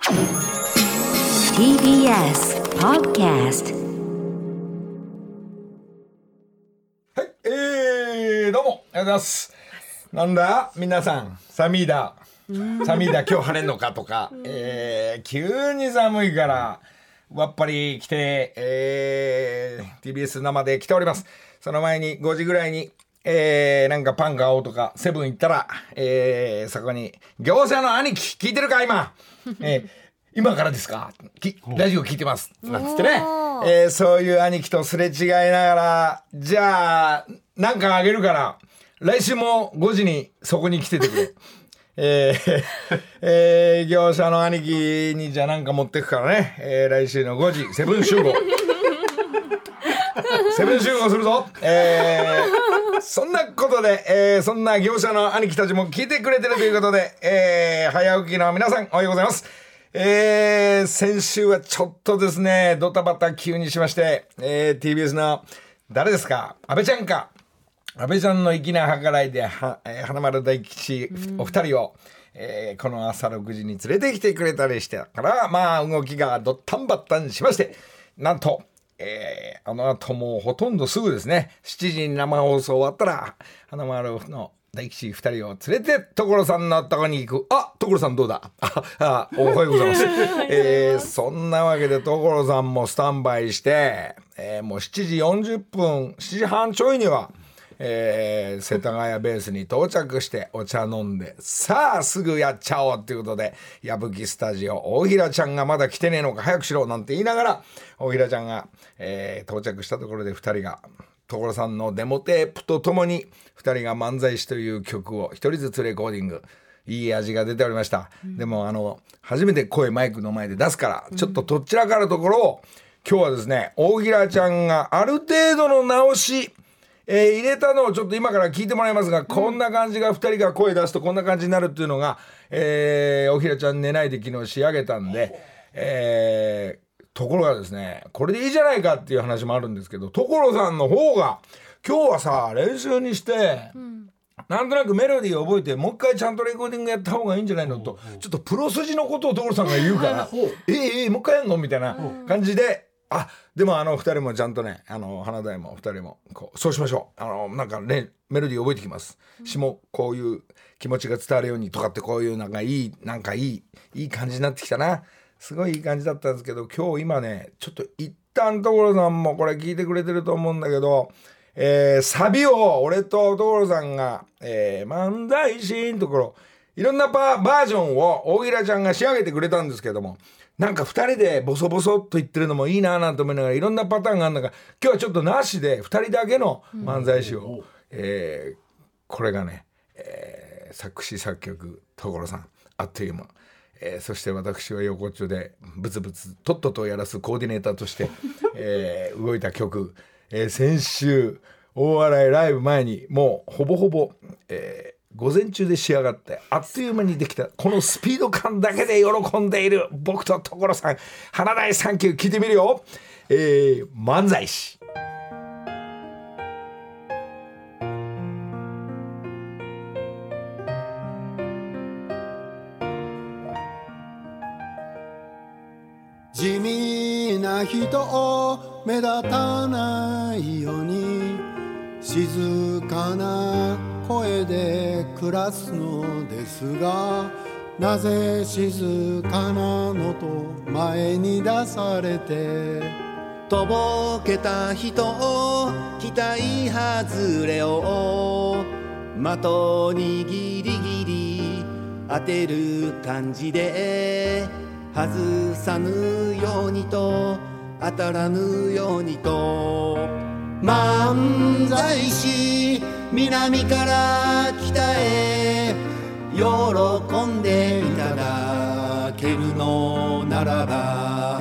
TBS Podcast はい、えー、どうも、ありがとうございます。なんだ？皆さん、サミーだ。サミーだ、今日晴れんのかとか、えー、急に寒いから、わっぱり来て、えー、TBS 生で来ております。その前に5時ぐらいに、えー、なんかパン買おうとか、セブン行ったら、えー、そこに、業者の兄貴、聞いてるか今？えー今からですか？きラジオ聞いてます。なんつってね。えーそういう兄貴とすれ違いながら、じゃあ、なんかあげるから、来週も5時にそこに来ててくれ。えーえー業者の兄貴にじゃあなんか持ってくからね、えー来週の5時、セブン集合。セブン集合するぞ。えーそんなことで、えーそんな業者の兄貴たちも聞いてくれてるということで、えー早起きの皆さんおはようございます。えー先週はちょっとですね、ドタバタ急にしまして、えー TBS の誰ですか？安倍ちゃんか安倍ちゃんの粋な計らいでは、えー花丸大吉お二人を、えーこの朝6時に連れてきてくれたりしてからまあ動きがドッタンバッタンしましてなんと、えーあの後もうほとんどすぐですね。7時に生放送終わったら花丸の大吉二人を連れて所さんのとこに行く。あ所さんどうだ？ああおはようございます、えーそんなわけで所さんもスタンバイして、えーもう7時40分7時半ちょいにはえー世田谷ベースに到着してお茶飲んでさあすぐやっちゃおうっていうことで矢吹スタジオ大平ちゃんがまだ来てねえのか早くしろなんて言いながら大平ちゃんが、えー到着したところで2人が所さんのデモテープとともに2人が漫才師という曲を1人ずつレコーディングいい味が出ておりました、でもあの初めて声マイクの前で出すからちょっととっちらかるところを今日はですね大平ちゃんがある程度の直しえー入れたのをちょっと今から聞いてもらいますが、こんな感じが2人が声出すとこんな感じになるっていうのが、えー、おひらちゃん寝ないで昨日仕上げたんで、えーところがですねこれでいいじゃないかっていう話もあるんですけど所さんの方が今日はさ練習にして、なんとなくメロディーを覚えてもう一回ちゃんとレコーディングやった方がいいんじゃないのとちょっとプロ筋のことを所さんが言うから「ええええもう一回やんの?」みたいな感じで。あでもあの二人もちゃんとねあの花大も二人もこうそうしましょう。あのなんかねメロディー覚えてきます。詩もこういう気持ちが伝わるようにとかってこういうなんかいいなんかいいいい感じになってきたな。すごいいい感じだったんですけど今日今ねちょっと一旦所さんもこれ聞いてくれてると思うんだけどえーサビを俺と所さんが、えー漫才師のところいろんなバージョンを大平ちゃんが仕上げてくれたんですけどもなんか2人でボソボソっと言ってるのもいいななんて思いながらいろんなパターンがあるんだが今日はちょっとなしで2人だけの漫才師を、えーこれがね、えー作詞作曲所さんあっという間。えーそして私は横っちょでブツブツとっととやらすコーディネーターとして、えー動いた曲、えー先週大笑いライブ前にもうほぼほぼ、えー午前中で仕上がってあっという間にできたこのスピード感だけで喜んでいる僕と所さん花大サンキュー聞いてみるよ、えー漫才師。地味な人を目立たないように静かな声で暮らすのですがなぜ静かなのと前に出されてとぼけた人を期待外れを的にギリギリ当てる感じで外さぬようにと当たらぬようにと。漫才師南から北へ喜んでいただけるのならば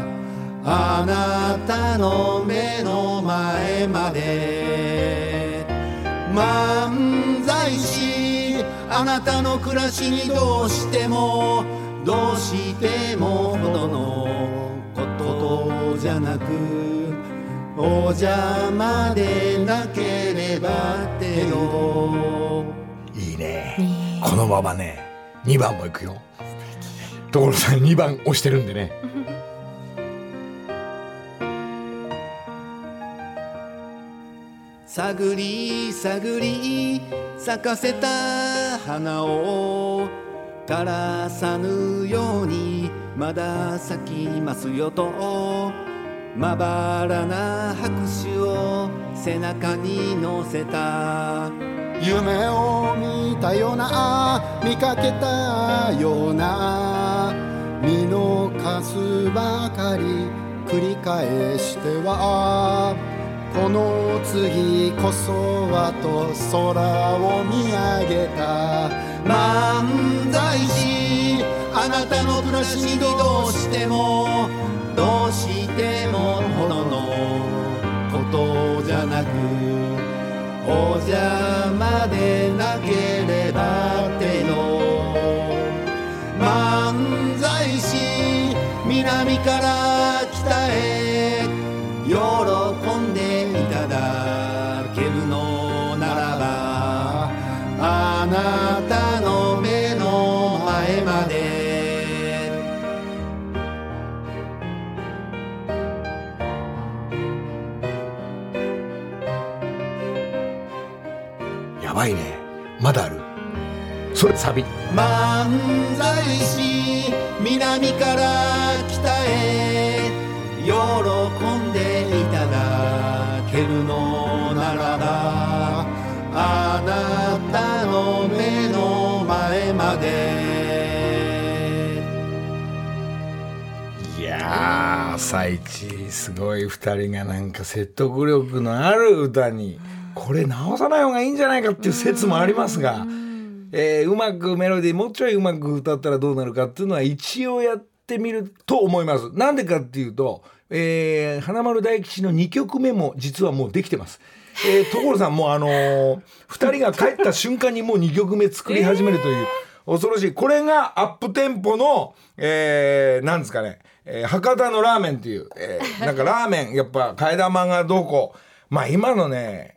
あなたの目の前まで。漫才師あなたの暮らしにどうしてもどうしてもほどのことじゃなくお邪魔でなければってよいいね。このままね2番もいくよ。所さん2番押してるんでね。探り探り咲かせた花を枯らさぬようにまだ咲きますよとまばらな拍手を背中に乗せた。夢を見たような見かけたような。見逃すばかり繰り返しては。この次こそはと空を見上げた。漫才師あなたの暮らしにどうしても。どうしてもほどのことじゃなくお邪魔でなければってよ漫才師南からそれサビ。漫才師南から北へ喜んでいただけるのならばあなたの目の前まで。いやー朝一すごい2人がなんか説得力のある歌にこれ直さない方がいいんじゃないかっていう説もありますが、えーうまくメロディーもうちょいうまく歌ったらどうなるかっていうのは一応やってみると思います。なんでかっていうと、えー花丸大吉の2曲目も実はもうできてます。えー、所さんもうあのー、2人が帰った瞬間にもう2曲目作り始めるという、恐ろしい。これがアップテンポの、えー、なんですかね、えー博多のラーメンっていう、えーなんかラーメン、やっぱ替え玉がどうこう。まあ今のね、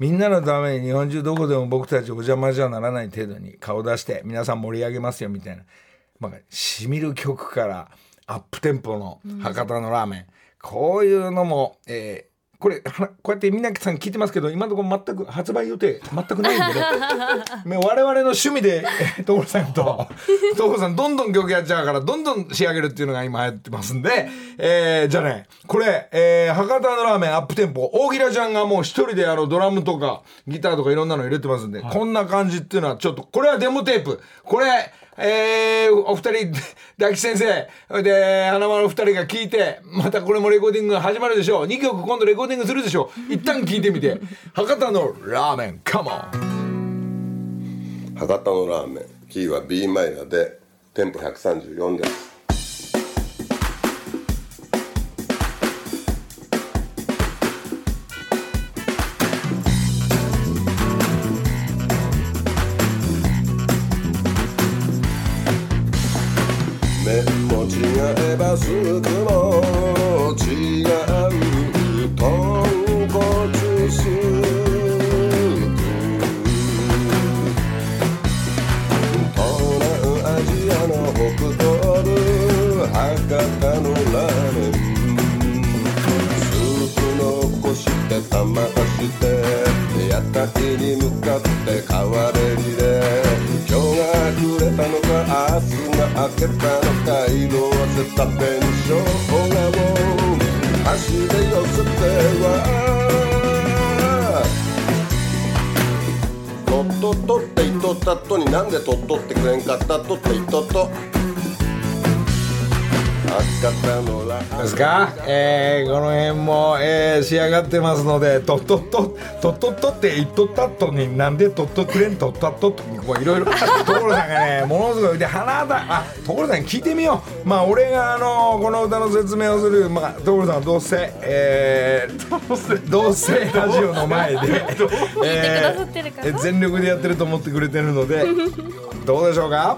みんなのために日本中どこでも僕たちお邪魔じゃならない程度に顔出して皆さん盛り上げますよみたいな。まあ、しみる曲からアップテンポの博多のラーメン、こういうのも、えーこれはこうやって皆さん聞いてますけど今のところ全く発売予定全くないんでね。我々の趣味でえー所さんと 所さんどんどん曲やっちゃうからどんどん仕上げるっていうのが今やってますんで、えーじゃあねこれ、えー博多のラーメンアップテンポ大平ちゃんがもう一人であのドラムとかギターとかいろんなの入れてますんで、こんな感じっていうのはちょっとこれはデモテープ。これえーお二人 大吉先生で花丸二人が聞いてまたこれもレコーディングが始まるでしょう。2曲今度レコーディングするでしょう。一旦聞いてみて。博多のラーメンカモン博多のラーメン。キーは b マイナーでテンポ134です違えばスープも違う豚骨スープ東南アジアの北東部博多のラーメンスープ残して玉足して屋台に向かって川べりで。のか色あせた紅生姜を箸で寄せてはとっとっとって言っとったとになんでとっとってくれんかったとって言っとっとですか、えー、この辺も、えー仕上がってますのでとっとっととっとっとって言っとったっとになんでとっとくれんとっとっとってこういろいろ所さんがねものすごい。で花だあ所さんに聞いてみよう。まあ俺があのこの歌の説明をするまあ所さんはどうせえー、どうせ。ラジオの前で 聞いてくださってるかな全力でやってると思ってくれてるのでどうでしょうか？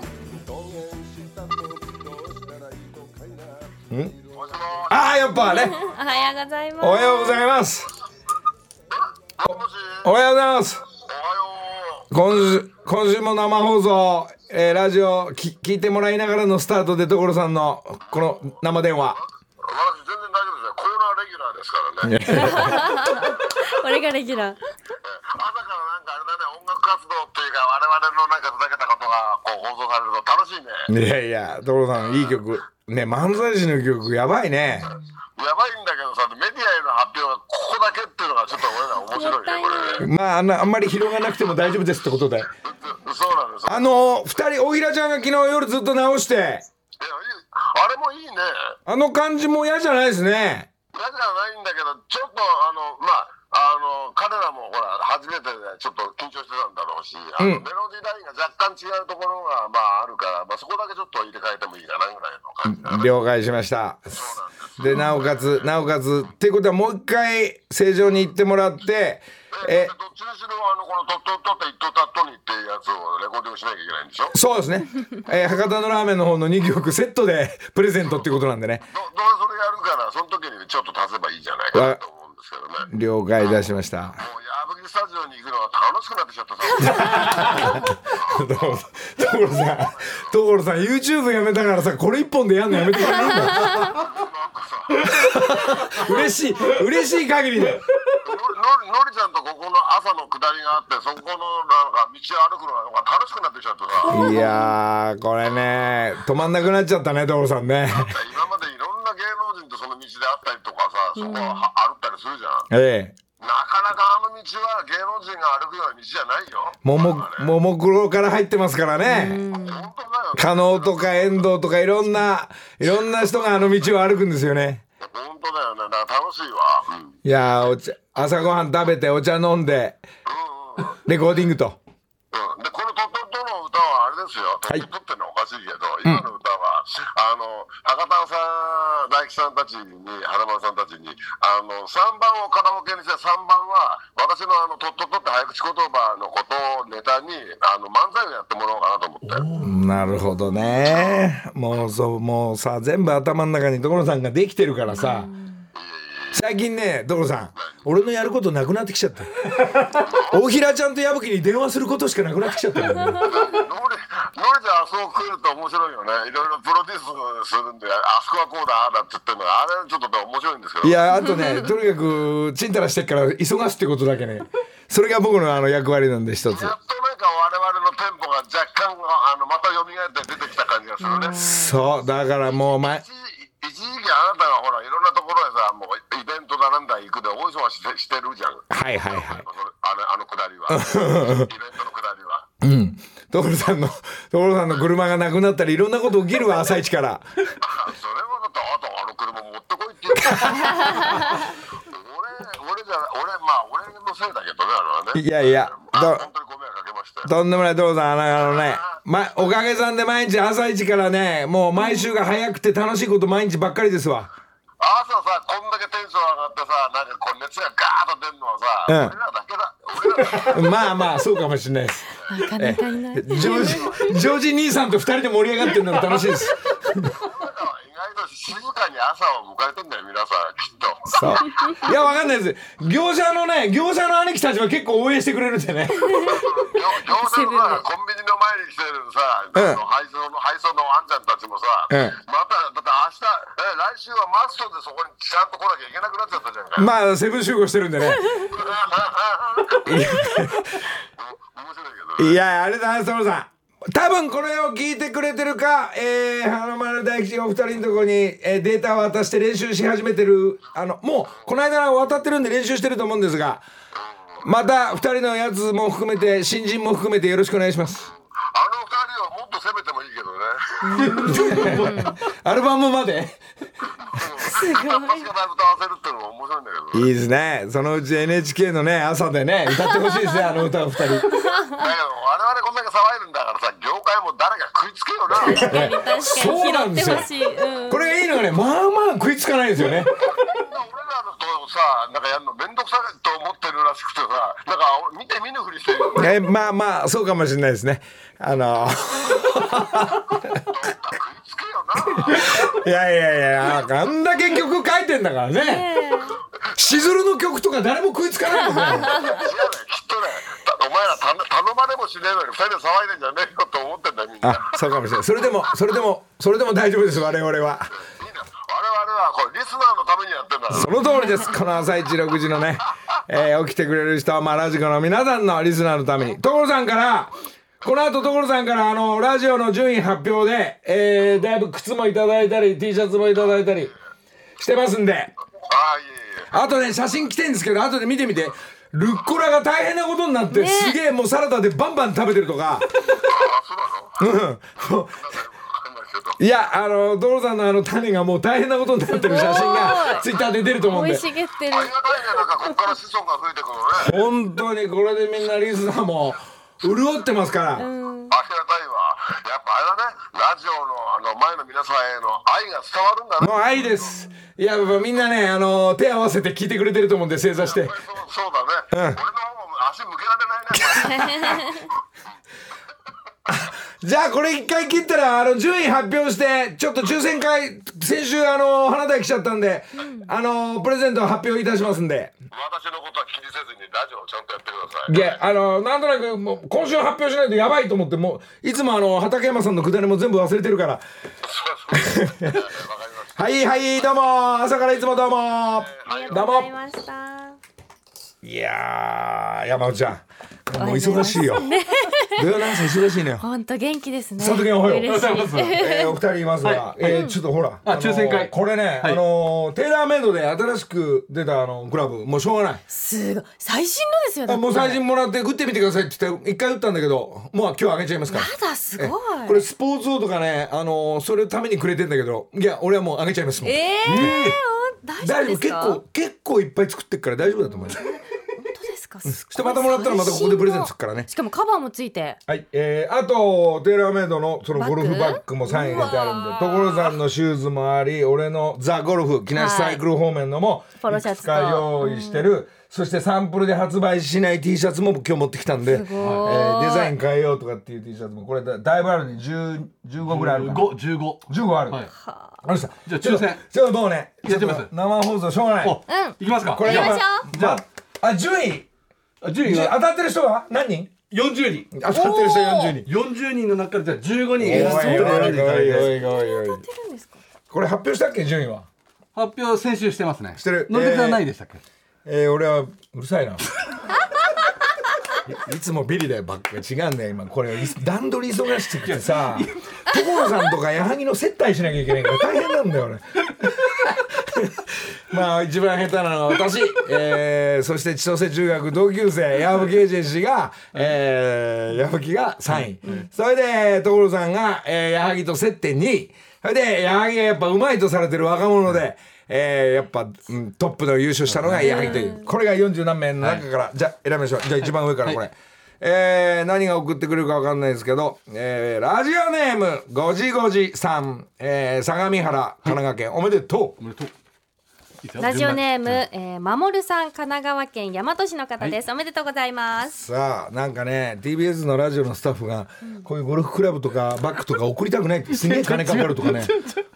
んああやっぱねおはようございますおはようございます。おおはようございます。今週今週も生放送、えーラジオき聞いてもらいながらのスタートで所さんのこの生電話。私全然大丈夫ですよ。コーナーレギュラーですからね。俺がレギュラー朝からなんかあれだね、音楽活動っていうか、我々のなんかふざけたことがこう放送されると楽しいね。いやいや所さんいい曲ね漫才師の曲やばいね。やばいんだけどさ、メディアへの発表がここだけっていうのがちょっと俺ら面白いね、これね。まああんなあんまり広がなくても大丈夫ですってことで。そうなんですよ。あの二人大平ちゃんが昨日夜ずっと直してあれもいいね。あの感じも嫌じゃないですね。嫌じゃないんだけど、ちょっとあの、まあ、あの、彼らもほら、初めてでちょっと緊張してたんだろうし、あのうんメロディーラインが若干違うところが、まあ、あるから、まあ、そこだけちょっと入れ替えてもいいかなぐらいの感じ。了解しました。でなおかつなおかつっていうことはもう一回正常に行ってもらってええどっちにしろあのこの「とっとっと」って「いっとたっとに」っていうやつをレコーディングしなきゃいけないんでしょどそうですね、えー博多のラーメンの方の2曲セットでプレゼントっていうことなんでねどうせそれやるからその時にちょっと足せばいいじゃないかなと思うんですけどね。も了解いたしました。う矢吹スタジオに行くのは楽しくなってきちゃってさ 所さん所さん YouTube やめたからさこれ一本でやんのやめてくれ。るんだ嬉しい嬉しい限りでのりのりのりちゃんとここの朝の下りがあってそこのなんか道を歩くのが楽しくなってきちゃってさ。いやーこれね止まんなくなっちゃったね所さんね。今まで人とその道で会ったりとかさそこをは歩ったりするじゃん。ええ。なかなかあの道は芸能人が歩くような道じゃないよ。ももももクロから入ってますからね。本当だよ加納とか遠藤とかいろんないろんな人があの道を歩くんですよね。本当だよね。だから楽しいわ。うん。いやーお茶朝ごはん食べてお茶飲んでレコーディングとうん。でこの「トトト」の歌はあれですよ「トトト」ってのはおかしいけど、今の歌はあの博多さん大吉さんたちに花丸さんたちにあの3番をカラオケにして3番は私のあの「トトト」って早口言葉のことをネタにあの漫才をやってもらおうかなと思って。なるほどね。もうそうもうさ全部頭の中に所さんができてるからさ最近ね所さん俺のやることなくなってきちゃって大平ちゃんと矢吹に電話することしかなくなってきちゃった。よねノリノリじゃあそこ来ると面白いよね。いろいろプロデュースするんであそこはこうだああだって言ってるのがあれちょっとね面白いんですけど。いやあとねとにかくちんたらしてっから急がすってことだけね。それが僕のあの役割なんで一つ。やっとなんか我々のテンポが若干あのまた蘇って出てきた感じがするね。そうだからもう前一一時期あなたがほらいろんなところへさもうイベントだなんだ行くで大忙ししてしてるじゃん。はいはいはいあのあのくだりは。イベントのくだりは。うん所さんの所さんの車がなくなったりいろんなこと起きるわ 朝一からあそれはだってあなたあの車持ってこいって言って。俺俺じゃ俺まあ俺のせいだけどねあれはね。いやいやあど本当にご迷惑かけましたよ。とんでもない所さんあのね、ま、おかげさんで毎日朝一からねもう毎週が早くて楽しいこと毎日ばっかりですわ朝さこんだけテンション上がってさなんかこう熱がガーッと出るのはさ、うん。俺らだけだ。俺らだけ まあまあそうかもしれないです。なかなかいない。ジョージジョージ兄さんと二人で盛り上がってるのが楽しいです静かに朝を迎えてんだよ皆さんきっと。そういやわかんないです。業者のね業者の兄貴たちは結構応援してくれるんでね。業者のさコンビニの前に来てるさ、うん配送の配送のあんちゃんたちもさ、うんまただって明日え来週はマストでそこにちゃんと来なきゃいけなくなっちゃったじゃんか、まあセブン集合してるんでね面白いけどねいやあれだなそのさん多分これを聞いてくれてるか、えー、花丸大吉がお二人のところに、えーデータを渡して練習し始めてる。あのもうこの間渡ってるんで練習してると思うんですがまた二人のやつも含めて新人も含めてよろしくお願いします。あの二人はもっと攻めてもいいけどね。アルバムまですごい。私がライブと合わせるっていうのも面白いんだけど。いいですねそのうち NHK のね朝でね歌ってほしいですね あの歌を二人だけど我々こんだけ騒いでんだからさ業界も誰か食いつけよなそうなんですよ。うん。これがいいのがねまあまあ食いつかないですよね俺らとさなんかやるの面倒くさいと思ってるらしくてさなんか見て見ぬふりしてるよねえまあまあそうかもしれないですねあの食 いやいやいやあんだけ曲書いてんだからね。しずるの曲とか誰も食いつかないもんね。違うねきっとねたお前ら頼頼まれもしねえのに二人で騒いでんじゃねえよと思ってんだよみんな。あそうかもしれない。それでもそれでもそれでも大丈夫です我々は。いいな我々はこれリスナーのためにやってんだその通りです。この朝一6時のね、えー起きてくれる人はまあラジコの皆さんのリスナーのために。所さんからこの後所さんからあのラジオの順位発表で、えーだいぶ靴もいただいたり T シャツもいただいたりしてますんで。ああいえいえ。あとね写真来てんですけど後で見てみて。ルッコラが大変なことになって、すげえもうサラダでバンバン食べてるとか。あそうなの？な んいやあの所さんのあの種がもう大変なことになってる写真がツイッターで出ると思うんで。生い茂ってる。ありがたいね。なんかこっから子孫が増えてくるのね。本当にこれでみんなリスナーも潤ってますから、ありがたいわ。やっぱあれだね。ラジオのあの前の皆さんへの愛が伝わるんだね。もう愛です。いややっぱみんなねあの手合わせて聞いてくれてると思うんで正座して。そうそうだね、俺の方も足向けられないね じゃあこれ一回切ったらあの順位発表してちょっと抽選会先週あの花田来ちゃったんで、あのプレゼントを発表いたしますんで。私のことは気にせずにラジオをちゃんとやってください。いやあのなんとなくもう今週発表しないとやばいと思ってもういつもあの畠山さんのくだりも全部忘れてるから。はいはいどうも。朝からいつもどうも。どうも。いやー山内ちゃんもう忙しいよ。土曜の朝忙しいのよ本当元気ですね。佐藤健おはよう。嬉しい。えー、お二人いますが、はい。えーちょっとほら、あの抽選会。これね、はい。あのーテーラーメイドで新しく出たあのクラブもうしょうがない。すごい。最新のですよ。だってあもう最新もらって打ってみてくださいって言って一回打ったんだけどもう今日あげちゃいますから。まだすごい。えこれスポーツ王とかね、あのーそれのためにくれてんだけど。いや俺はもうあげちゃいますもん。ええー、大丈夫夫ですか？結構結構いっぱい作ってっから大丈夫だと思いますか。すしてまたもらったらまたここでプレゼントするからね。しかもカバーもついて。はい、えー、あとテーラーメイドのそのゴルフバッグもサイン入れてあるんで所さんのシューズもあり俺のザ・ゴルフ木梨サイクル方面のもポロシャツと。いくつか用意してる、そしてサンプルで発売しない T シャツも今日持ってきたんで、えーデザイン変えようとかっていう T シャツもこれだだいぶあるね。10 15ぐらいあるかな。五。十五。15ある、はい。あ。のさじゃあ抽選。ちょっともうねやってます生放送しょうがない。お、いきますか。これ行きましょう。じゃああ。順位。あ順位が当たってる人は何人？四十人。当たってる人40人四十人の中からじゃあ十五人おいおいおいおい選んでいただいて。おいおいおいやってるんですか。これ発表したっけ順位は？発表先週してますね。してるのりさんないでしたっけ？えー、俺はうるさいな。い いつもビリだよばっかり違うんだよ今これ段取り忙しくてさ所さんとか矢作の接待しなきゃいけないから大変なんだよ俺 まあ一番下手なのは私、えー、そして千歳中学同級生矢吹エージェンシーが、えー、矢吹が3位、それで所さんが、えー、矢作と接点2位。それで矢作がやっぱうまいとされてる若者で、えー、やっぱ、うん、トップの優勝したのが矢作という、これが40何名の中から、じゃあ選びましょう。じゃあ一番上からこれ。えー何が送ってくるかわかんないですけど、えーラジオネームごじごじさん、えー相模原神奈川県。おめでとう。おめでとう。ラジオネーム、えー、まもるさん神奈川県大和市の方です、おめでとうございます。さあなんかね TBS のラジオのスタッフがこういうゴルフクラブとかバッグとか送りたくないって すげえ金かかるとかね。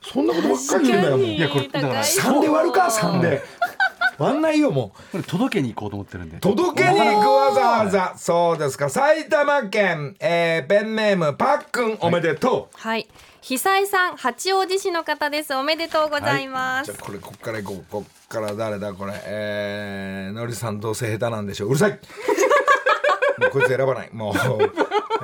そんなことばっかり言うんだよもういやこれだから3で割るか3で。割んないよもう。届けに行こうと思ってるんで。届けに行くわざわざ。そうですか。埼玉県、えーペンネームパックンおめでとう、はい久井さん八王子市の方です。おめでとうございます、じゃあこれこっから行こう。こっから誰だ？これ。えー、のりさんどうせ下手なんでしょう。うるさい。もうこいつ選ばない。もう。え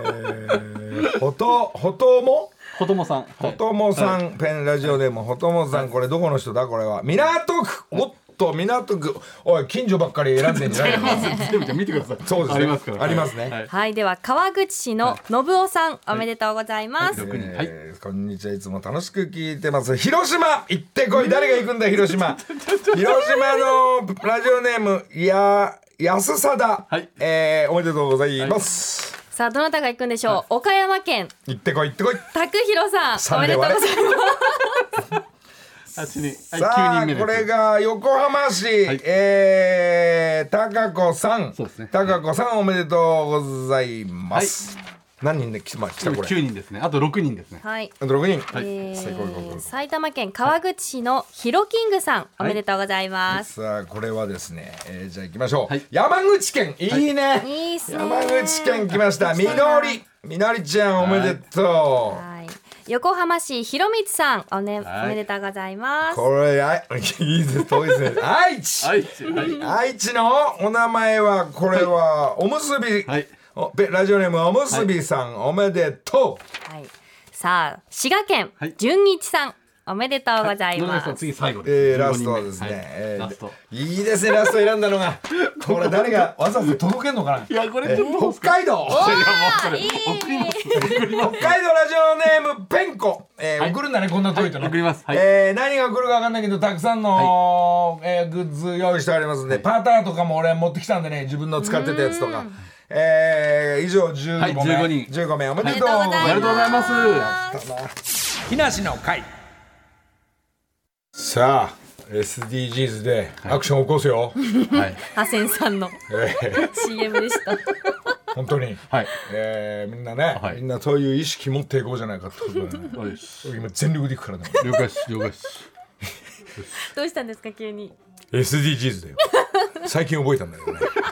ー、ほとほとも？子供さん。はい。ほともさん、ペンラジオでもほともさんこれどこの人だ？これは。港区。おっとと港区おい近所ばっかり選んでんじゃないの？全部じゃあ見てください。そうですね。ありますから。ありますね。はい。はい、では川口市の信夫さん、おめでとうございます。はい。えーこんにちはいつも楽しく聞いてます。広島！行ってこい。誰が行くんだ広島。広島のラジオネームや安貞、はい。えーおめでとうございます、さあ、どなたが行くんでしょう？岡山県。行ってこい行ってこい。拓弘さんおめでとうございます。あっちにはいさ9あこれが横浜市、はい。えー、高子さん。そうですね。高子さんおめでとうございます、何人で来,、まあ、来たこれ？9人ですね。あと6人ですね。はい。あと6人、え最高高。ー、校埼玉県川口市のヒロキングさん、おめでとうございます。さあこれはですね、えー、じゃあ行きましょう、はい。山口県いいね、い。いっすね。山口県来ました。みのり。みのりちゃんおめでとう、はい。横浜市広光さん、おね、はい。おめでとうございます。これあい いいです遠いですね愛知、はいはい。愛知のお名前はこれはおむすび、はい。おべラジオネームおむすびさん、おめでとはい。さあ、滋賀県はい。純一さん、おめでとうござい野ます。中さん次最後う、です。えー、ラストはですね、はい。えーラスト。いいですねラスト選んだのが。これ誰がわざわざ届けんのかな？いやこれちょっと北海道。いやもうそれ送ります。送ります。北海道ラジオネームペンコ、えー送るんだねこんな遠いとね、送ります。はい。えー何が来るか分かんないけどたくさんの、えーグッズ用意してありますんで、パターとかも俺持ってきたんでね自分の使ってたやつとか、えー以上15名、はい15人。15名おめでとう。ございます、おめでとうございます。木梨の会さあ SDGs でアクションを起こすよ、はい。ハセンさんのえー CM でした。本当に、はい。えーみんなね、はい。みんなそういう意識持っていこうじゃないかってこと で、今全力でいくからね。了解です了解です。どうしたんですか急に。SDGs だよ。最近覚えたんだけどね。はい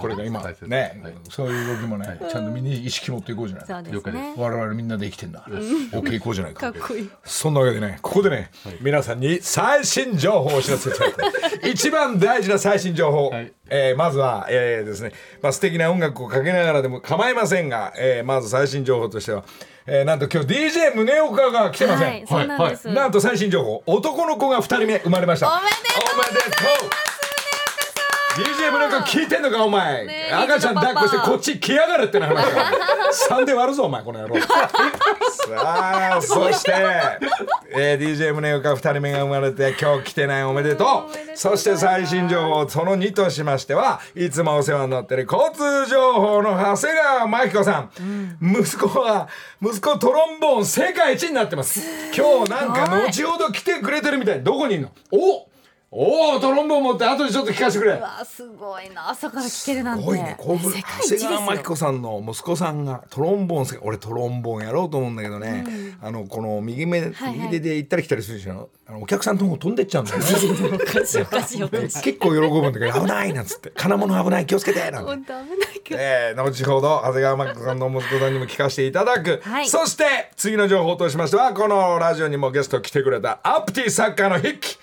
これが今ね、はい。そういう動きもね、ちゃんとみんな意識持っていこうじゃないそうです了解。我々みんなで生きてんだから。OK いこうじゃないかかっこいい。そんなわけでねここでね、皆さんに最新情報をお知らせしたい 一番大事な最新情報、はい。えーまずは、えーですねまあ、素敵な音楽をかけながらでも構いませんが、えーまず最新情報としては、えーなんと今日 DJ 宗岡が来てません、はい、そうなんです。なんと最新情報。男の子が2人目生まれました。おめでとうおめでとう DJ 宗岡聞いてんのかお前、ねえ赤ちゃん抱っこしてこっち来やがるってな話だ。3で割るぞお前この野郎。さあそして、えー、DJ 宗岡2人目が生まれて今日来てないおめでとう。そして最新情報その2としましてはいつもお世話になってる交通情報の長谷川真紀子さん、息子は息子トロンボーン世界一になってます。今日なんか後ほど来てくれてるみたい。どこにいんの？おおおトロンボーン持って後でちょっと聞かせてくれ。うわすごいな。朝から聞けるなんて。すごいね。興奮長谷川真紀子さんの息子さんがトロンボーン俺トロンボーンやろうと思うんだけどね、あのこの右目、はい右手で行ったり来たりするでしょ。あのお客さんとも飛んでっちゃうんだよね。結構喜ぶんだけど危ないなんつって。金物危ない気をつけてなんて。本当危ないけど。えー、後ほど長谷川真紀子さんの息子さんにも聞かせていただく、はい。そして次の情報としましてはこのラジオにもゲスト来てくれたアプティサッカーの筆記、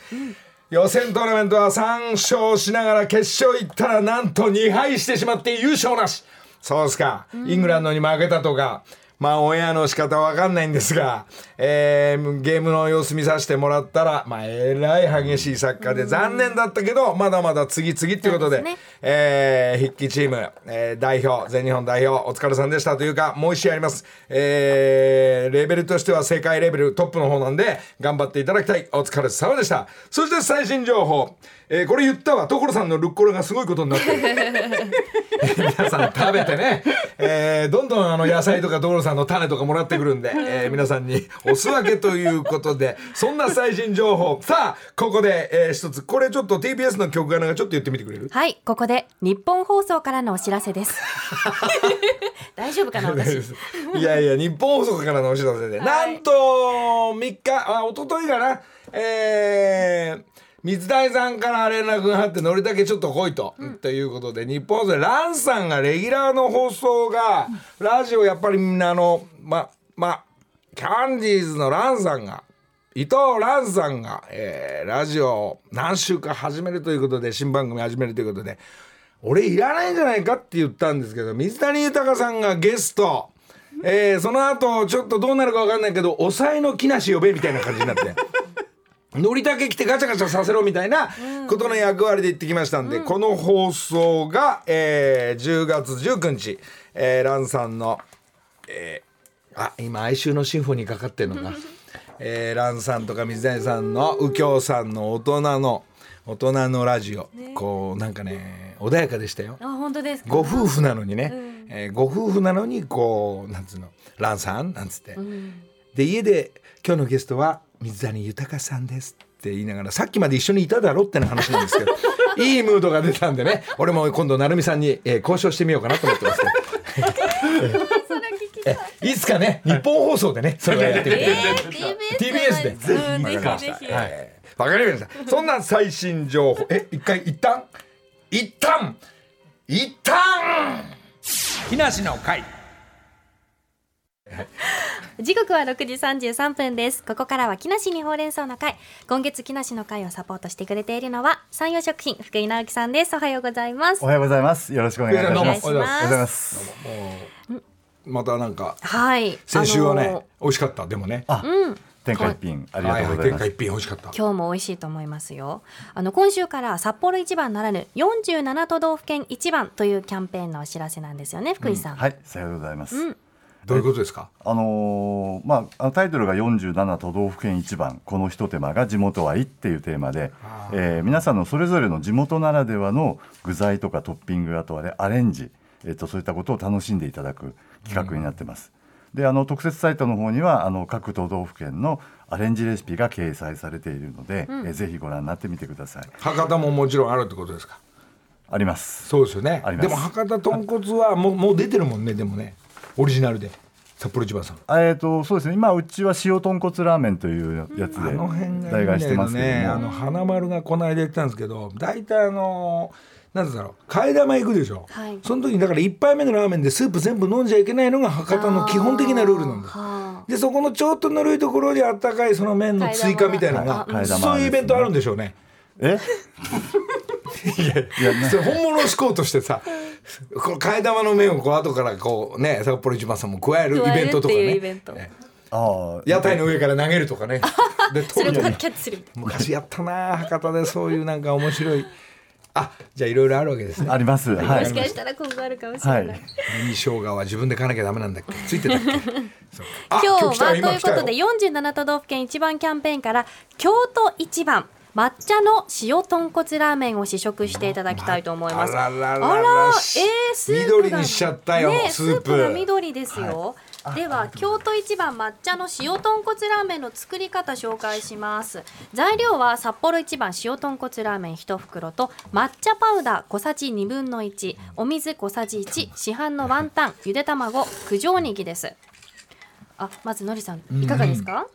予選トーナメントは3勝しながら決勝行ったらなんと2敗してしまって優勝なし。そうですか、イングランドに負けたとか。まあオンエアの仕方わかんないんですが、えーゲームの様子見させてもらったらまあえらい激しいサッカーで残念だったけどまだまだ次々っていうことでですね。えー筆記チーム、えー代表全日本代表お疲れさんでしたというかもう一試合あります、えーレベルとしては世界レベルトップの方なんで頑張っていただきたい。お疲れ様でした。そして最新情報、えーこれ言ったわ。所さんのルッコラがすごいことになってる。皆さん食べてね、えーどんどんあの野菜とか所さんの種とかもらってくるんで、えー皆さんにおすわけということでそんな最新情報。さあここで、えー一つ。これちょっと TBS の曲がなんかちょっと言ってみてくれる？はい、ここで日本放送からのお知らせです。大丈夫かな私？いやいや日本放送からのお知らせで、なんと3日あ一昨日かな？えー水谷さんから連絡があって乗りだけちょっと来いと、ということで日本放送でランさんがレギュラーの放送が、ラジオやっぱりみんなあのままキャンディーズのランさんが伊藤蘭さんが、えーラジオを何週か始めるということで新番組始めるということで俺いらないんじゃないかって言ったんですけど水谷豊さんがゲスト、えーその後ちょっとどうなるか分かんないけど抑えの木梨呼べみたいな感じになって。のりたけ来てガチャガチャさせろみたいなことの役割で言ってきましたんで、この放送が、えー10月19日、えーランさんの、えーあ今哀愁のシンフォニーかかってるのが、えーランさんとか水谷さんの右京さんの大人の大人のラジオ、こうなんかね穏やかでしたよ。あ本当ですか？ご夫婦なのにね、えーご夫婦なのにこうなんつうの「ランさん」なんつって、で家で「今日のゲストは水谷豊さんです」って言いながらさっきまで一緒にいただろっての話なんですけど いいムードが出たんでね。俺も今度成美さんに、えー交渉してみようかなと思ってますけど。え いつかね日本放送でねそれをやってみたい、えー TBS で。ぜひわかりましたわかりました。そんな最新情報。え一回一旦？一旦。一旦！木梨の会。時刻は6時33分です。ここからは木梨にほうれん草の会。今月木梨の会をサポートしてくれているのは山陽食品福井直樹さんです。おはようございます。おはようございます。よろしくお願いします。おはようございおはようございます。またなんかはい。先週はね、あの美味しかった。でもね。あ、天下一品ありがとうございます。天下一品美味しかった。今日も美味しいと思いますよ。あの今週から札幌一番ならぬ47都道府県一番というキャンペーンのお知らせなんですよね福井さん、はい、さようでございます。どういうことですか？あのーまあタイトルが47都道府県一番。この一手間が地元愛っていうテーマで、えー皆さんのそれぞれの地元ならではの具材とかトッピングあとはねアレンジ、えっとそういったことを楽しんでいただく企画になってます。であの特設サイトの方にはあの各都道府県のアレンジレシピが掲載されているので、えーぜひご覧になってみてください。博多ももちろんあるってことですか？あります。そうですよね。あります。でも博多豚骨はもうもう出てるもんねでもね。オリジナルで。札幌一番さん。えー、とそうですね。今うちは塩豚骨ラーメンというやつであの辺がいい代替してますけねども、あの花丸がこの間言ってたんですけど大体あのなんだろう。替え玉行くでしょ、はい。その時にだから1杯目のラーメンでスープ全部飲んじゃいけないのが博多の基本的なルールなんだ。はでそこのちょっとぬるいところであったかいその麺の追加みたいなのがそういうイベントあるんでしょうね。え？いやそれ本物をしこうとしてさこの替え玉の麺をこう後からこうね札幌一番さんも加えるイベントとかっていうイねベントえああ屋台の上から投げるとかねでそれをキャッチする昔やったな博多でそういうなんか面白いあじゃあいろいろあるわけですね。あります。はな、い。もしかしたら今後あるかもしれはない、い。紅生姜は自分で買わなきゃダメなんだっけ？ついてたっけ？今日はということで今来47都道府県一番キャンペーンから京都一番抹茶の塩豚骨ラーメンを試食していただきたいと思います。あららららあえー、スープが緑にしちゃったよね、スープが緑ですよ。では京都一番抹茶の塩豚骨ラーメンの作り方紹介します。材料は札幌一番塩豚骨ラーメン1袋と抹茶パウダー小さじ1分の1お水小さじ1市販のワンタンゆで卵九条ネギです。あまずのりさん。いかがですか、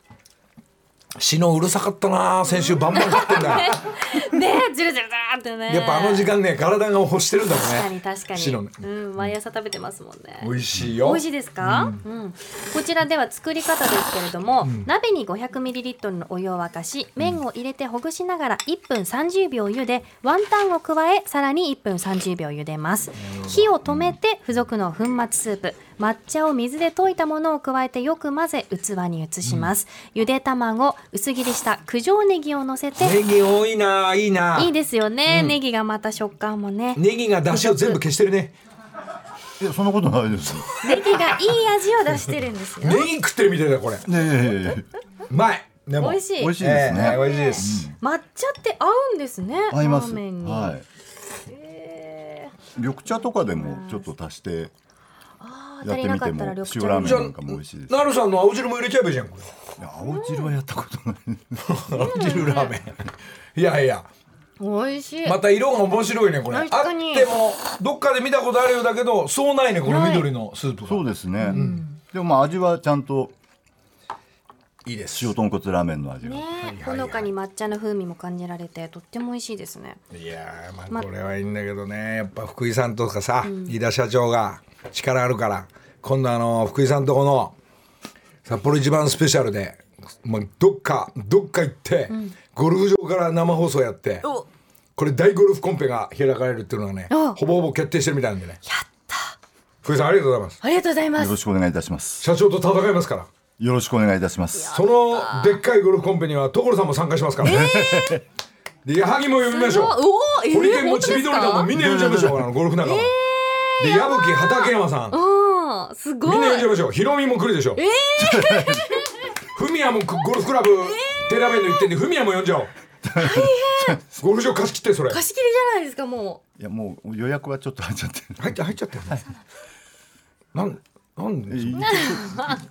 死のうるさかったな先週バンバン食ってんだ。や ねえずるずるだーってね。っぱあの時間ね体が欲してるんだろうね。確かに確かに。死のね。うん毎朝食べてますもんね。美味しいよ。美味しいですか、うん。こちらでは作り方ですけれども、鍋に 500ml のお湯を沸かし麺を入れてほぐしながら1分30秒茹でワンタンを加えさらに1分30秒茹でます。火を止めて付属の粉末スープ抹茶を水で溶いたものを加えてよく混ぜ器に移します、ゆで卵薄切りした九条ネギを乗せて、ネギ多いないいな。いいですよね、ネギがまた食感もね。ネギが出汁を全部消してるね。いやそんなことないです。ネギがいい味を出してるんですよ。ネギ食ってるみたいだこれ。うねえまいでも。美味しい。美味しいですね、ええ美味しいです。抹茶って合うんですね合います。ラーメンに、はい。へ緑茶とかでもちょっと足してーやってみても塩ラーメンなんかも美味しいです。なるさんの青汁も入れちゃえばいいじゃんこいや青汁はやったことない。れ青汁ラーメンいやいや。美味しい、また色が面白いねこれ。あってもどっかで見たことあるようだけどそうないねこの緑のスープがそうですね、でもまあ味はちゃんといいです。塩豚骨ラーメンの味が、ねほのかに抹茶の風味も感じられてとっても美味しいですね。いやーままあこれはいいんだけどね。やっぱ福井さんとかさ、飯田社長が力あるから今度あの福井さんとこの札幌一番スペシャルで、まあ、どっかどっか行って、ゴルフ場から生放送やってお。これ大ゴルフコンペが開かれるっていうのはねお。ほぼほぼ決定してるみたいなんでね。やった。福井さんありがとうございます。ありがとうございます。よろしくお願いいたします。社長と戦いますから。よろしくお願いいたします。そのでっかいゴルフコンペには所さんも参加しますから。ね、で矢作も呼びましょう。おーえーホリケンもちびどりだもんみんな呼んじゃいましょう。ゴルフ仲間、で矢吹畠山さん。うん。すごい。みんな呼んじゃいましょう。ヒロミも来るでしょえフミヤもゴルフクラブテラベンの行ってんでフミヤも呼んじゃおう。ゴルフ場貸し切ってそれ。貸し切りじゃないですかもいやもう予約はちょっと入っちゃってる。入っちゃ入っちゃったよねなんなんで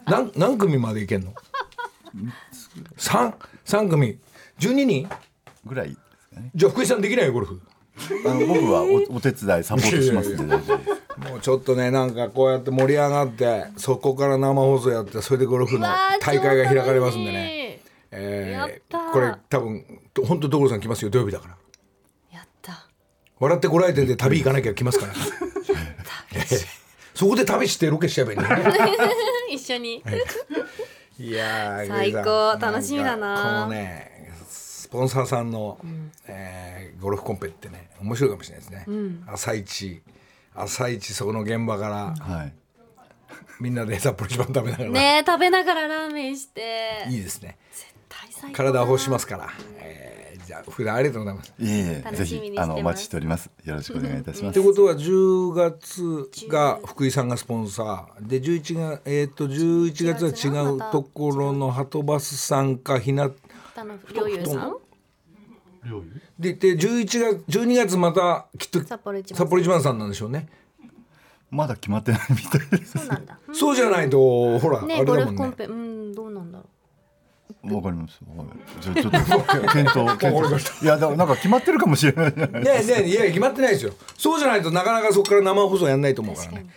何何組までいけんの？三三組。12人？ぐらいですかね。じゃあ福井さんできないよゴルフあの僕はおお手伝いサポートしますんで大丈夫ですもうちょっとねなんかこうやって盛り上がってそこから生放送やってそれでゴルフの大会が開かれますんでね、ねえーこれ多分本当所さん来ますよ。土曜日だから。やった。笑ってご来店で旅行かなきゃ来ますから。えー そこで旅してロケしちゃえばいいんだよね。一緒に。いやー最高。楽しみだなこのねスポンサーさんの、えーゴルフコンペってね面白いかもしれないですね、朝一朝一そこの現場からはい。みんなで札幌一番食べながら、ねえ食べながらラーメンして。いいですね。大最高体を欲しますから、えーじゃあ普段ありがとうございます。いえいえ楽ぜひしみにしてます。あのお待ちしております。よろしくお願いいたします。ってことは10月が福井さんがスポンサー。で11月えっ、と11月は違うところのハトバスさんかひなあのりょうゆうさんでで11月12月またきっと札幌一番札幌一番さんなんでしょうね。まだ決まってないみたいです。そうなんだ。そうじゃないとほら、ねあれだもんね。ゴルフコンペうんどうなんだろわかります。はいじゃあちょっと検討検討。いやだからなんか決まってるかもしれない。ねえねえいや決まってないですよ。そうじゃないとなかなかそこから生放送やんないと思うからね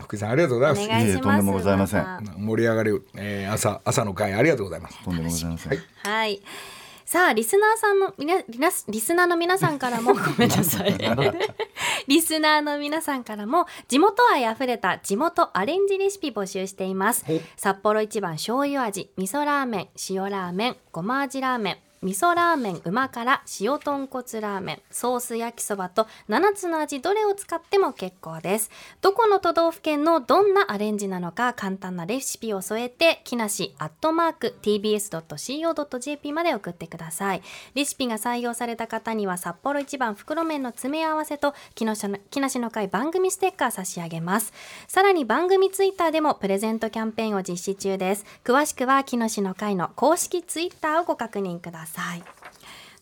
福井さんありがとうござういますお願いしますいえとんでもございませんた盛り上がる、えー朝朝の会ありがとうございますとんでもございませんはい。さあリスナーさんのみなリナスリスナーの皆さんからもごめんなさい。リスナーの皆さんからも 地元愛あふれた地元アレンジレシピ募集しています。札幌一番醤油味、味噌ラーメン、塩ラーメン、ごま味ラーメン。味噌ラーメン旨辛塩豚骨ラーメンソース焼きそばと7つの味どれを使っても結構です。どこの都道府県のどんなアレンジなのか簡単なレシピを添えて木梨アットマーク tbs.co.jp まで送ってください。レシピが採用された方には札幌一番袋麺の詰め合わせと木梨の木梨の会番組ステッカー差し上げます。さらに番組ツイッターでもプレゼントキャンペーンを実施中です。詳しくは木梨の会の公式ツイッターをご確認ください。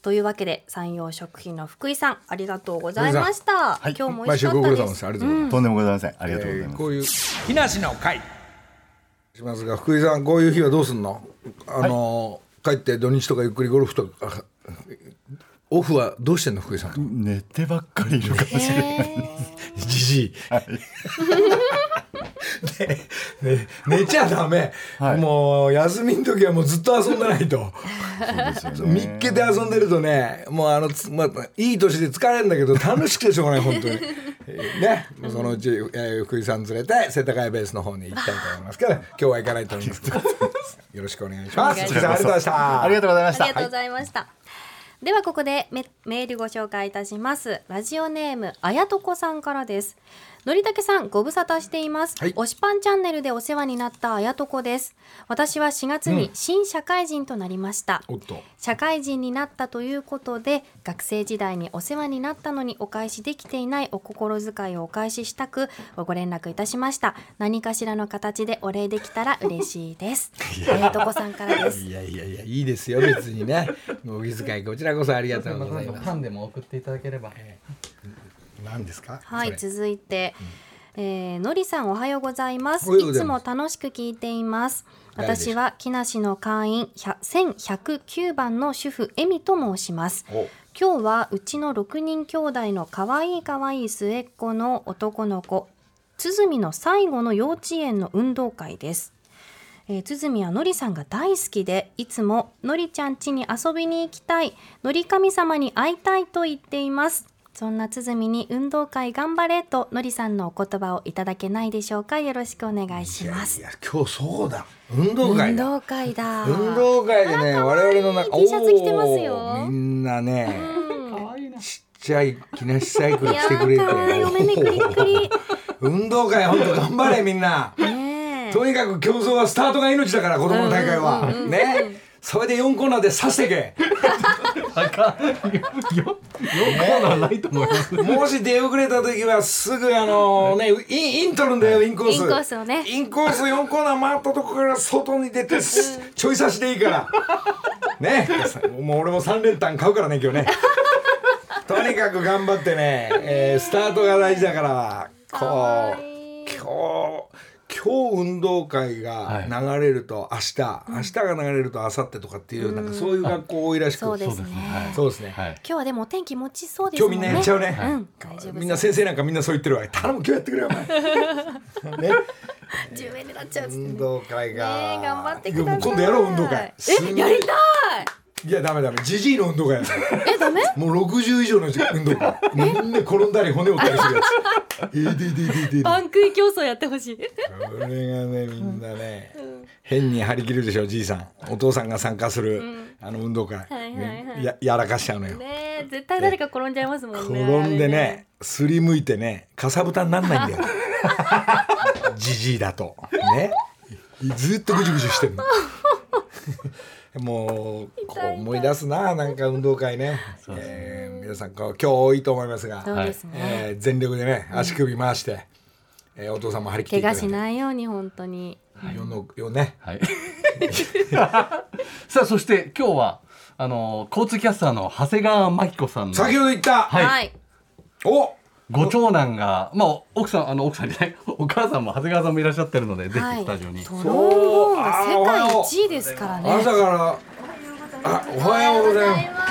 というわけで山陽食品の福井さんありがとうございました、はい。今日も美味しかったで毎週ご苦労様です。すありがとうございます、とんでもございません。ありがとうございます。えーこういう木梨の会。しますが福井さんこういう日はどうすんの？あのー、帰って土日とかゆっくりゴルフとかあオフはどうしてんの福井さん？寝てばっかりいるかもしれないじじ い。ねね寝ちゃダメ、はい。もう休みの時はもうずっと遊んでないと。そうですよね。見っけて遊んでるとねもうあのつ、まあ、いい年で疲れるんだけど楽しくてしょうがない本当に、え ーねそのうち、えー福井さん連れて世田谷ベースの方に行きたいと思いますけど今日は行かないと思 います。よろしくお願いします。お願いします。福井さんありがとうございました。ありがとうございました。ありがとうござい。ました。ではここでメメールご紹介いたします。ラジオネームあやとこさんからです。のりたけさんご無沙汰しています、はい。推しパンチャンネルでお世話になったあやとこです。私は4月に新社会人となりました、おっと。社会人になったということで学生時代にお世話になったのにお返しできていないお心遣いをお返ししたくご連絡いたしました。何かしらの形でお礼できたら嬉しいです。あや。とこさんからです。いやいやいやいいですよ。別にね。お気遣いこちらこそありがとうございます。パンでも送っていただければ。何ですか？はい、続いて、えーのりさんおはようございます。いつも楽しく聞いています。私は木梨の会員100 1109番の主婦エミと申します。お今日はうちの6人兄弟の可愛い可愛い末っ子の男の子鼓の最後の幼稚園の運動会です。えー、鼓はのりさんが大好きでいつものりちゃん家に遊びに行きたいのり神様に会いたいと言っていますそんな鼓に運動会頑張れとのりさんのお言葉をいただけないでしょうか？よろしくお願いします。いや今日そうだ。運動会だ。運動会だ。運動会でね我々の中 T シャツ着てますよ。みんなねうん。ちっちゃい木梨サイクルいや来てくれて運動会本当頑張れみんな。ねねとにかく競争はスタートが命だから子供の大会は、ねそれで4コーナーで刺してけ。あかんよ。よコーナーないと思いますもし出遅れた時はすぐあのねインイン取るんだよインコース。インコースをね。インコース4コーナー回ったとこから外に出てすちょい差しでいいから。ね。もう俺も3連単買うからね今日ね。とにかく頑張ってね、えースタートが大事だから。こう。今日今日運動会が流れると明日、明日が流れると明後日とかっていうなんかそういう学校多いらしく。そうですね。そうですね、はい。今日はでもお天気持ちそうですね。今日みんなやっちゃうね、うん。大丈夫みんな先生なんかみんなそう言ってるわ。頼む今日やってくれよお前。ね。10円になっちゃうね。運動会が、ね頑張ってくださいやもう今度やろう運動会。えやりたいいやダメダメ。ジジイの運動会やえダメ？もう60以上の運動会。みんな転んだり骨折ったりするやつ。えーでででででパン食い競争やってほしい。これがねみんなね、変に張り切るでしょじいさん。お父さんが参加する、あの運動会、はいはいはい。ねややらかしちゃうのよ、ねえ絶対誰か転んじゃいますもんね転んでねすりむいてねかさぶたになんないんだよ。じじいだと。ね。ずっとぐじゅぐじゅしてるのもうこう思い出すななんか運動会ね、えー皆さんこう今日多いと思いますがそうですね。えー全力でね足首回して、えーお父さんも張り切って怪我しないように本当に。世の世ね。はい。さあそして今日はあの交通キャスターの長谷川真紀子さんの。先ほど言った、はいはい。おご長男がまあ奥さんあの奥さんじゃないお母さんも長谷川さんもいらっしゃってるので、ぜはい。ひスタジオに。トロンボーンが世界一位ですからね。朝からあおはようございます。ま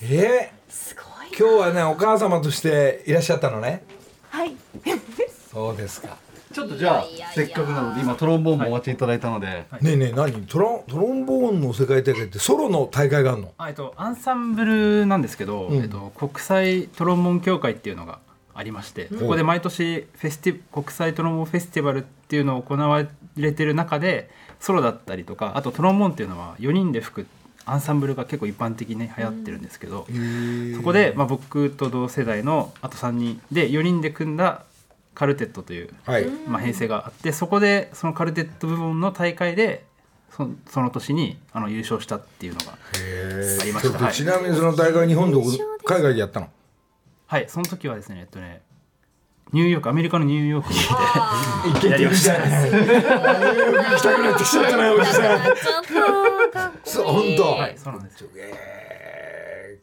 す。え？すごいー、今日はねお母様としていらっしゃったのね。はい。そうですか。ちょっとじゃあせっかくなので今トロンボーンもお待ちいただいたので、ねえねえ何？トロントロンボーンの世界大会ってソロの大会があるの？あえっと、アンサンブルなんですけど、うん。えっと、国際トロンボーン協会っていうのがありまして、ここで毎年フェスティ国際トロンボーンフェスティバルっていうのを行われてる中でソロだったりとかあとトロンボーンっていうのは4人で吹くアンサンブルが結構一般的にね流行ってるんですけど、そこで、まあ、僕と同世代のあと3人で4人で組んだカルテットという、はい。まあ、編成があってそこでそのカルテット部門の大会でそその年にあの優勝したっていうのがありました。はい。ちなみにその大会日本で海外でやったの？はい、その時はですね、えっとね、ニューヨーク、アメリカのニューヨークに行けてるじゃない行きたくなってきちゃったなおじさんちょっとかっこいい。そう本当、はい、そうなんですよ。えー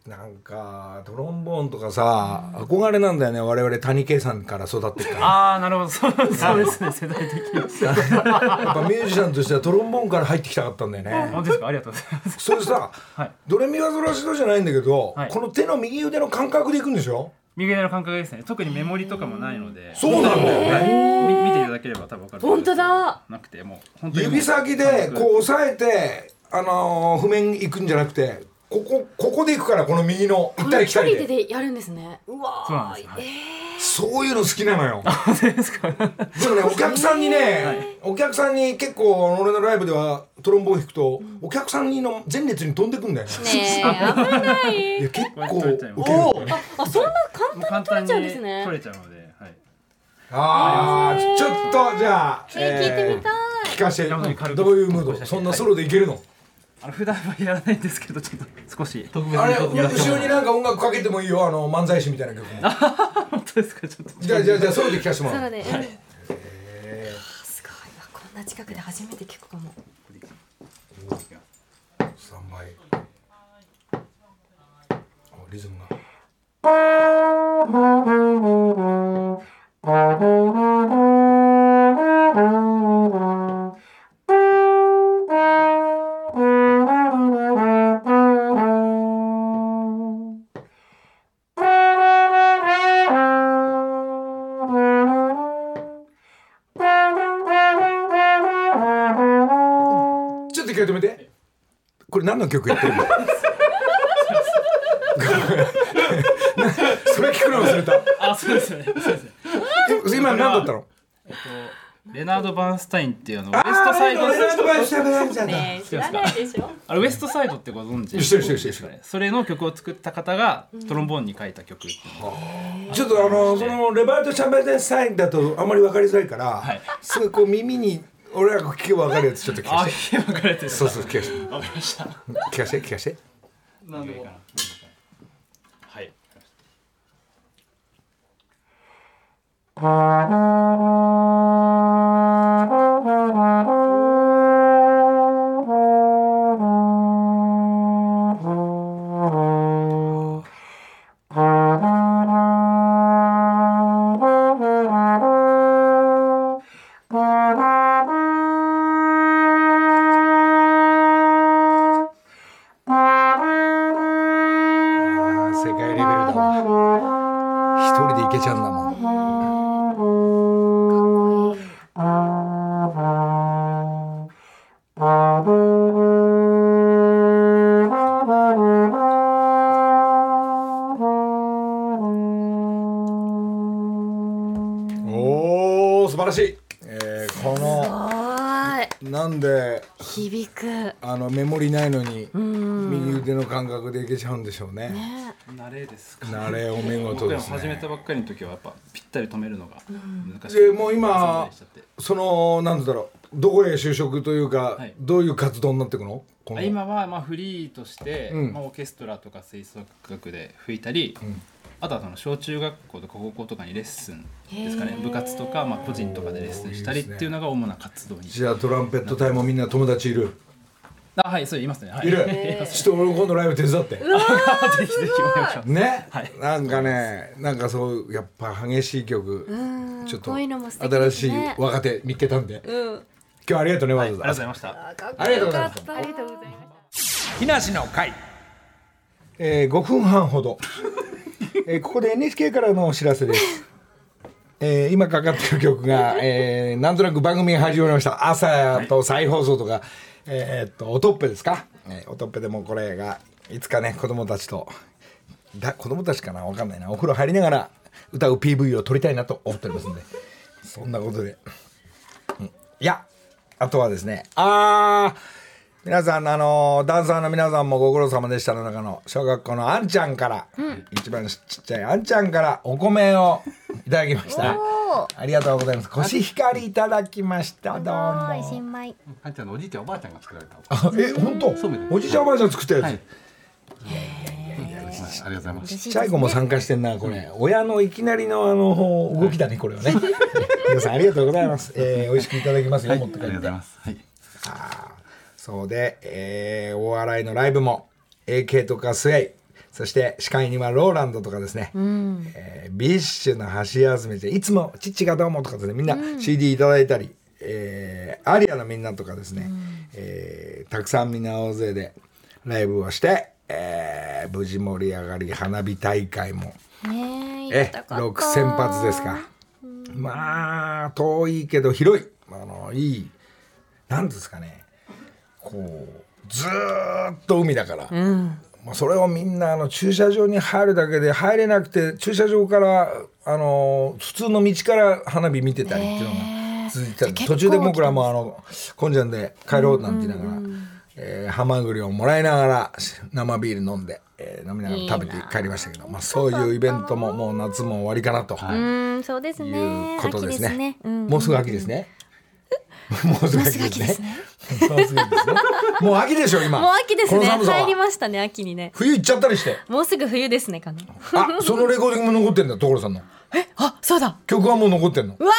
なんかトロンボーンとかさ憧れなんだよね我々谷圭さんから育ってるからああ、なるほど、そうそうですね、世代的に。やっぱミュージシャンとしてはトロンボーンから入ってきたかったんだよね本当ですか、ありがとうございます。それさ、はいドレミファソラシドじゃないんだけど、はいこの手の右腕の感覚でいくんでしょ？右腕の感覚ですね、特にメモリとかもないので。そうなんだよはい、み見ていただければ、多分わかる。本当だ。なくて、もう、本当にもう。指先でこう押さえて、あのー譜面いくんじゃなくてここここでいくからこの右の行ったり来たりで。でやるんですね。うわーそうなんです。はいそういうの好きなのよ。そうですか。でもねお客さんにね、お客さんに結構俺のライブではトロンボーン弾くと、お客さんにの前列に飛んでくんだよね。ねえ危ない。いや結構受ける。あそんな簡単にに取れちゃうんですね。取れちゃうので、はい。あーちょっとじゃあ、えー聞いてみたい。聞かせて。どういうムード？そんなソロでいけるの、あの普段はやらないんですけど、ちょっと少し。特別あれに後ろになんか音楽かけてもいいよあの漫才師みたいな曲も。本当ですか、ちょっと。じゃあじゃあじゃあソロで聞かせてもらう。ソロで、うんすごい。わこんな近くで初めて聞くかも。スタンバイ。おリズムが 何の曲やってるの？それ聞くの忘れた。あ、そうですよね。そうですね。え今何だったの？えっと、レナード・バーンスタインっていうあのウエストサイド。レナードバーンスタイン知らないでしょ？あれウエストサイドってご存知？知ってる知ってる知ってる。ですかねそれの曲を作った方がトロンボーンに書いた曲ちょっとあのそのレバート・シャンベルデンサインだとあんまり分かりづらいから、はい。すごいこう耳に俺らが聞けば分かるやつちょっと聞かあせて分かれてるそうそう聞かせて。わかりました。聞かせて聞かせ。て何でも。はいでしょうね。ね。慣れですか慣れお見事僕ですね。始めたばっかりの時はやっぱぴったり止めるのが難しい。でもう今そのなんだろう。どこへ就職というか、はい。どういう活動になっていくの？今はまあフリーとして、うん。まあ、オーケストラとか吹奏楽で吹いたり、あとはその小中学校とか高校とかにレッスンですかね。部活とか、まあ、個人とかでレッスンしたりっていうのが主な活動にじゃあトランペット隊もみんな友達いるあはいそういますね、はい、いる。ちょっと俺も今度ライブ手伝って。ぜひぜひお願いします。ね、はい。なんかねなんかそうやっぱ激しい曲。うん。ちょっとこういうのも素敵です新しいね若手見っけたんで。うん。今日はありがとうねわざわざ、ありがとうございました。ありがとうございます。ありがとうございます。木梨の会、えー、5分半ほど、えー、ここで NHK からのお知らせです、えー、今かかってる曲が、えー、なんとなく番組が始まりました。朝と再放送とか、えーっとおとっぺですか、えーおとっぺでもこれがいつかね子供たちとだ子供たちかな？わかんないな。お風呂入りながら歌う PV を撮りたいなと思っておりますんで。そんなことで、うん。いやあとはですねああ皆さんあのダンサーの皆さんもご苦労様でしたの中の小学校のあんちゃんから、一番ちっちゃいあんちゃんからお米をいただきました。ありがとうございます。コシヒカリいただきました。どうはいも新米。あんちゃんのおじいちゃんおばあちゃんが作られた。あえ本当？おじいちゃんおばあちゃん作ったやつ、はい。ありがとうございます。ちっちゃい子も参加してんなこれ、親のいきなりのあの動きだねこれはね。皆さんありがとうございます、えー、美味しくいただきますよ、持って帰って。ありがとうございます。はいそうで、えー、大洗のライブも AK とかスエイそして司会にはローランドとかですね、えービッシュの橋休めていつも「父がどうも」とかですねみんな CD いただいたり、えーアリアのみんなとかですね、えーたくさんみんな大勢でライブをして、えー無事盛り上がり花火大会もねええ行きたかった。6,000発ですか。まあ遠いけど広い。あのいいなんですかねこうずーっと海だから、まあ、それをみんなあの駐車場に入るだけで入れなくて駐車場からあの普通の道から花火見てたりっていうのが続いてた途中で僕らもあの混んじゃんで帰ろうなんて言いながら、えーハマグリをもらいながら生ビール飲んで、えー飲みながら食べて帰りましたけどまあ、そういうイベントももう夏も終わりかなと。うんそうですいねうことですね。秋ね。うん。もうすぐ秋ですね。もうすぐ秋ですね。もう秋でしょ今。もう秋ですね入りましたね秋にね冬行っちゃったりして。もうすぐ冬ですねかなあ、そのレコーディングも残ってんだ所さんの。あそうだ曲はもう残ってんの？うわ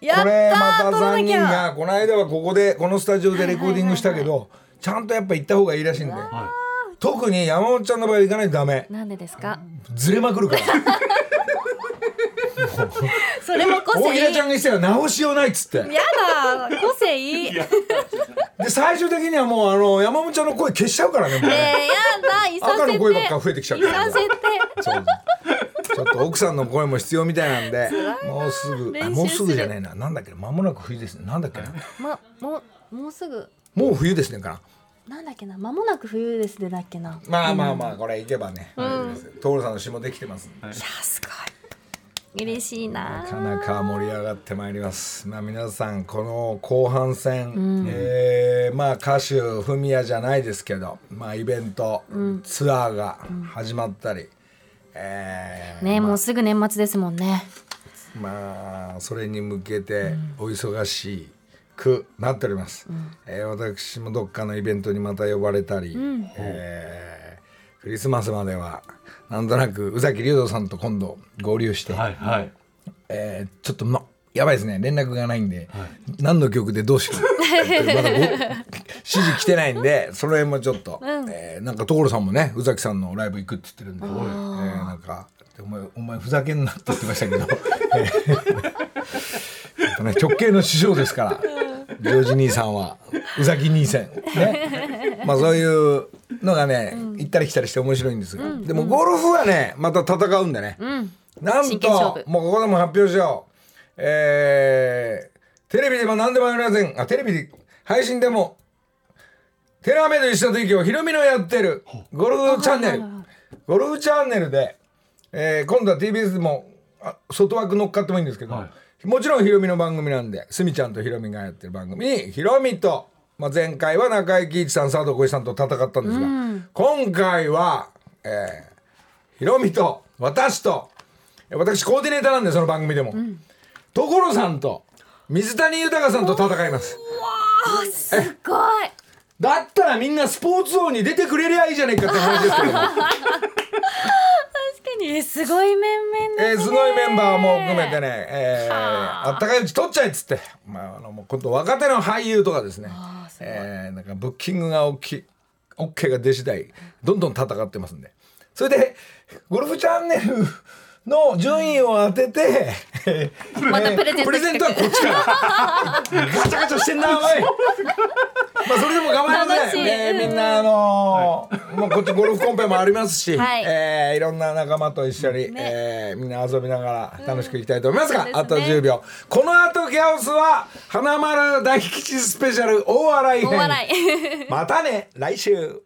やったこれまたー撮ら三人がこの間はここでこのスタジオでレコーディングしたけど、ちゃんとやっぱ行った方がいいらしいんで。特に山本ちゃんの場合は行かないとダメ。なんでですか？ずれまくるから。それも個性大平ちゃんが言ってたよ直しようないっつって。やだ個性いい。ねで最終的にはもうあの山本ちゃんの声消しちゃうからね。もう。えやだいさせて。赤の声ばっか増えてきちゃういからさせて。そう。ちょっと奥さんの声も必要みたいなんでもうすぐもうすぐじゃねえな。なんだっけ？な間もなく冬ですね。なんだっけ？なまもうもうすぐ。もう冬ですねかな。なんだっけな？間もなく冬ですでだっけな。まあまあまあこれいけばねうん。所さんの詩もできてますいやすごい嬉しいな。なかなか盛り上がってまいります。まあ皆さんこの後半戦、うん。えーまあ歌手フミヤじゃないですけど、まあイベント、うん。ツアーが始まったり、えーねもうすぐ年末ですもんね。まあそれに向けてお忙しいくなっております、えー私もどっかのイベントにまた呼ばれたり、ん。えークリスマスまではなんとなく宇崎竜斗さんと今度合流して、えーちょっとまやばいですね。連絡がないんで、何の曲でどうしよう。っ てまだご指示来てないんでその辺もちょっと、うん。えーなんか所さんもね宇崎さんのライブ行くって言ってるんで、えーなんかお前お前ふざけんなって言ってましたけど、えー。やっぱね、直系の師匠ですからジョージ兄さんは宇崎兄さんね。まあそういうのがね、行ったり来たりして面白いんですが、でもゴルフはねまた戦うんでね、うん。なんともうここでも発表しよう。えー、テレビでも何でもありません。あテレビで配信でもテラメと一緒の提供ひろみのやってるゴルフチャンネル。ゴルフチャンネルで、えー今度は TBS でもあ外枠乗っかってもいいんですけど、もちろんひろみの番組なんでスミちゃんとひろみがやってる番組にひろみと、まあ、前回は中井貴一さん佐藤浩市さんと戦ったんですが、今回は、えーひろみと私と私コーディネーターなんでその番組でも、所さんと水谷豊さんと戦います。あーすごい。だったらみんなスポーツ王に出てくれりゃいいじゃねえかって話ですけども 確かにえすごい面々えーですね。すごいメンバーも含めてね、えーあ。ったかいうち取っちゃえっつって、まあ、あのもう今度若手の俳優とかですね。えーなんかブッキングが大きい OK が出次第どんどん戦ってますんで。それでゴルフチャンネルの順位を当てて、え ーまたプレゼントプレゼントはこっちから。ガチャガチャしてんなおい。まあそれでも頑張ります楽しい。ね、えーみんなあのーもうこっちゴルフコンペもありますし、はい。えーいろんな仲間と一緒に、えーみんな遊びながら楽しくいきたいと思いますが、そうですね。あと10秒。この後ギャオスは花丸大吉スペシャル大笑い編。大笑い。またね来週